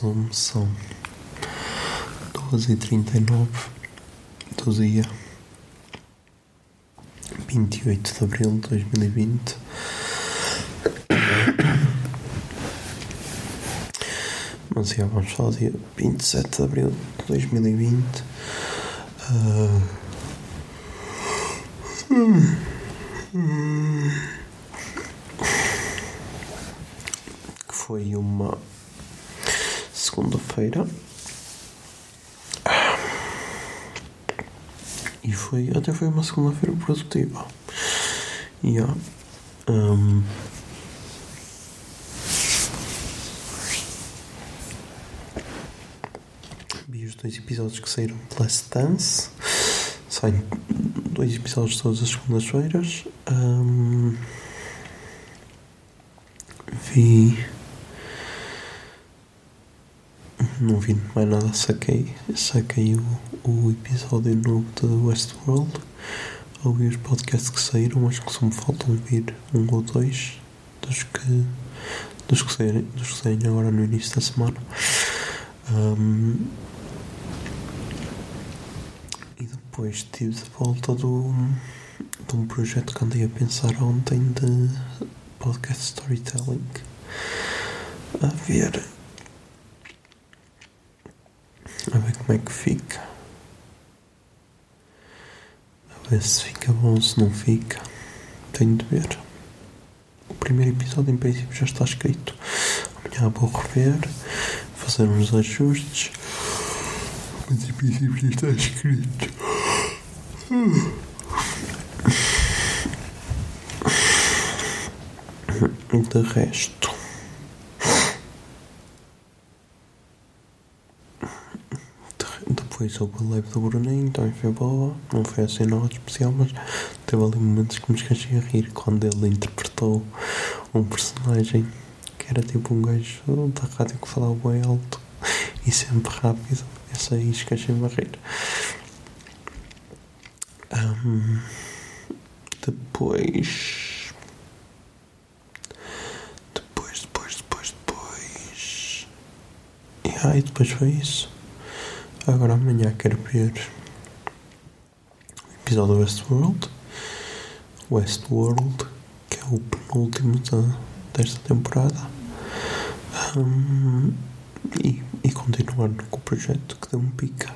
Zoom, são 12h39 do dia 28 de abril de 2020. Mas já vamos do dia 27 de abril de 2020. Ah, que foi uma segunda-feira. E foi, até foi uma segunda-feira produtiva. Há. hum, vi os dois episódios que saíram de Last Dance. Saem dois episódios todas as segundas-feiras. Hum, vi. Não vi mais nada, saquei, saquei o, o episódio novo de Westworld. Ouvi os podcasts que saíram, acho que só me faltam vir um ou dois dos que, dos que, saírem, dos que saírem agora no início da semana. Ahm, e depois estive de volta do, de um projeto que andei a pensar ontem de podcast storytelling. A ver a ver como é que fica. A ver se fica bom, se não fica. Tenho de ver. O primeiro episódio, em princípio, já está escrito. Amanhã vou rever, fazer uns ajustes. Mas, em princípio, já está escrito. De resto. Depois houve a live do Bruninho, também foi boa. Não foi assim nada especial, mas teve ali momentos que me esqueci a rir quando ele interpretou um personagem que era tipo um gajo da rádio que falava bem alto e sempre rápido. Esse aí esqueci-me a rir. Ahm, depois. Depois, depois, depois, depois. E aí, depois foi isso. Agora amanhã quero ver o episódio do Westworld. Westworld, que é o penúltimo da, desta temporada. Ahm, e, e continuar com o projeto que deu um pica.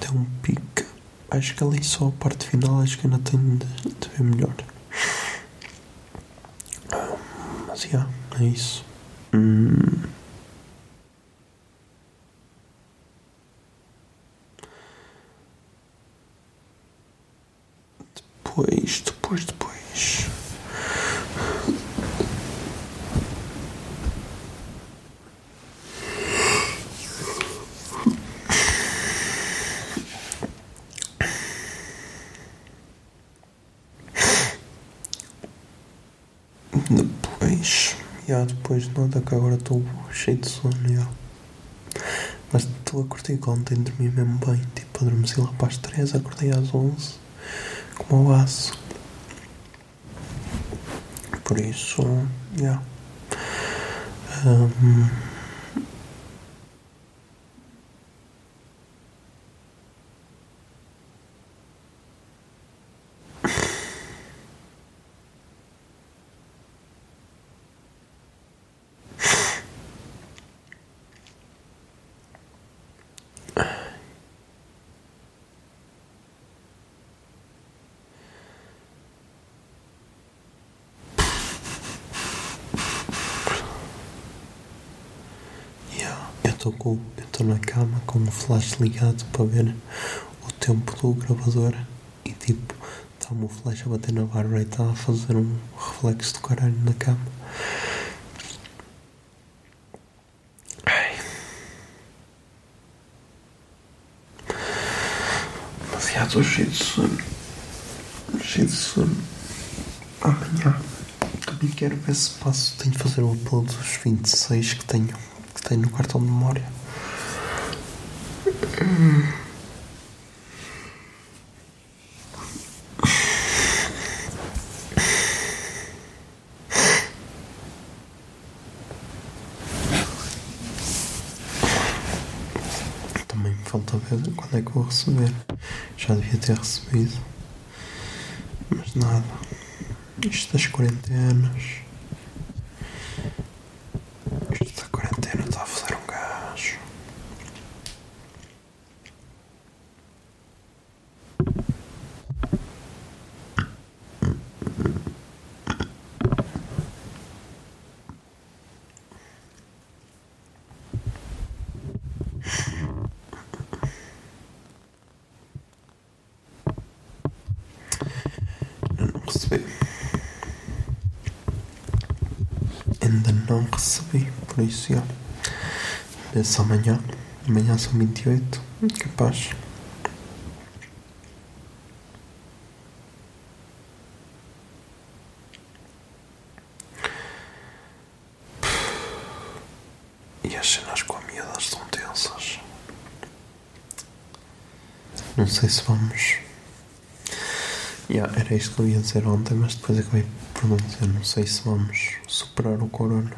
Deu um pica. Acho que ali só a parte final acho que ainda tem de, de ver melhor. Ah, mas já, é isso. Hum. Depois, depois, depois. Depois, já depois nada que agora estou cheio de sono, já. Mas estou a curtir que ontem dormi mesmo bem, tipo adormeci lá para as 3, acordei às 11 como o aço. Por isso, já. Ahm, estou com, eu estou na cama com o flash ligado para ver o tempo do gravador e tipo, está-me o flash a bater na barba e está a fazer um reflexo do caralho na cama. Ai. Mas já estou cheio de sono. Cheio de sono. Amanhã também quero ver se passo. Tenho de fazer o upload dos 26 que tenho, tenho no cartão de memória. Também me falta ver quando é que vou receber. Já devia ter recebido. Mas nada. Isto das quarentenas. Isto da quarentena está a fazer um gajo. Ainda não recebi. Ainda não recebi, por isso já. É só amanhã. Amanhã são 28. Capaz. E as cenas com a miúda estão tensas. Não sei se vamos. Yeah, era isto que eu ia dizer ontem, mas depois acabei não dizer. Não sei se vamos superar o corona.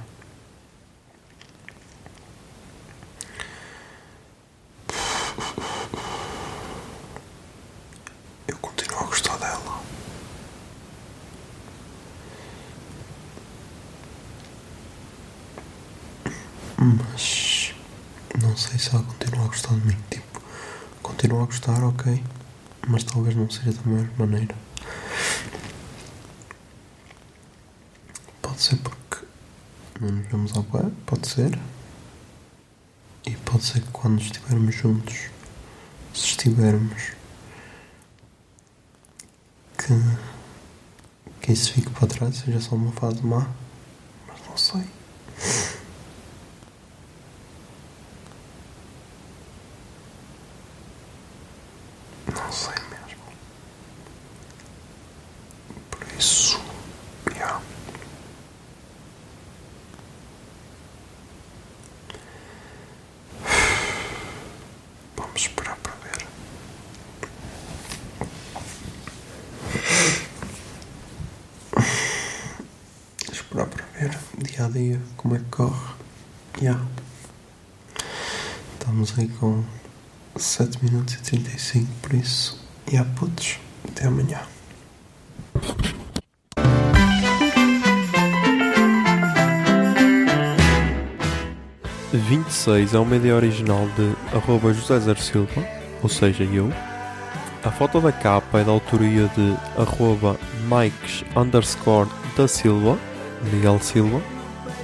Eu continuo a gostar dela. Mas não sei se ela continua a gostar de mim. Tipo, continua a gostar, ok. Mas talvez não seja da melhor maneira. Pode ser porque não nos vemos à boa, pode ser. E pode ser que quando estivermos juntos, se estivermos, que, que isso fique para trás, seja só uma fase má. Mas não sei. Não sei mesmo. Por isso, yeah. Vamos esperar para ver. Esperar para ver dia a dia como é que corre. Yeah. Estamos aí com 7 minutos e 35, por isso. E yeah, putos, até amanhã. e 26 é uma ideia original de arroba José Zer Silva, ou seja, eu. A foto da capa é da autoria de arroba Mikes underscore da Silva, Miguel Silva.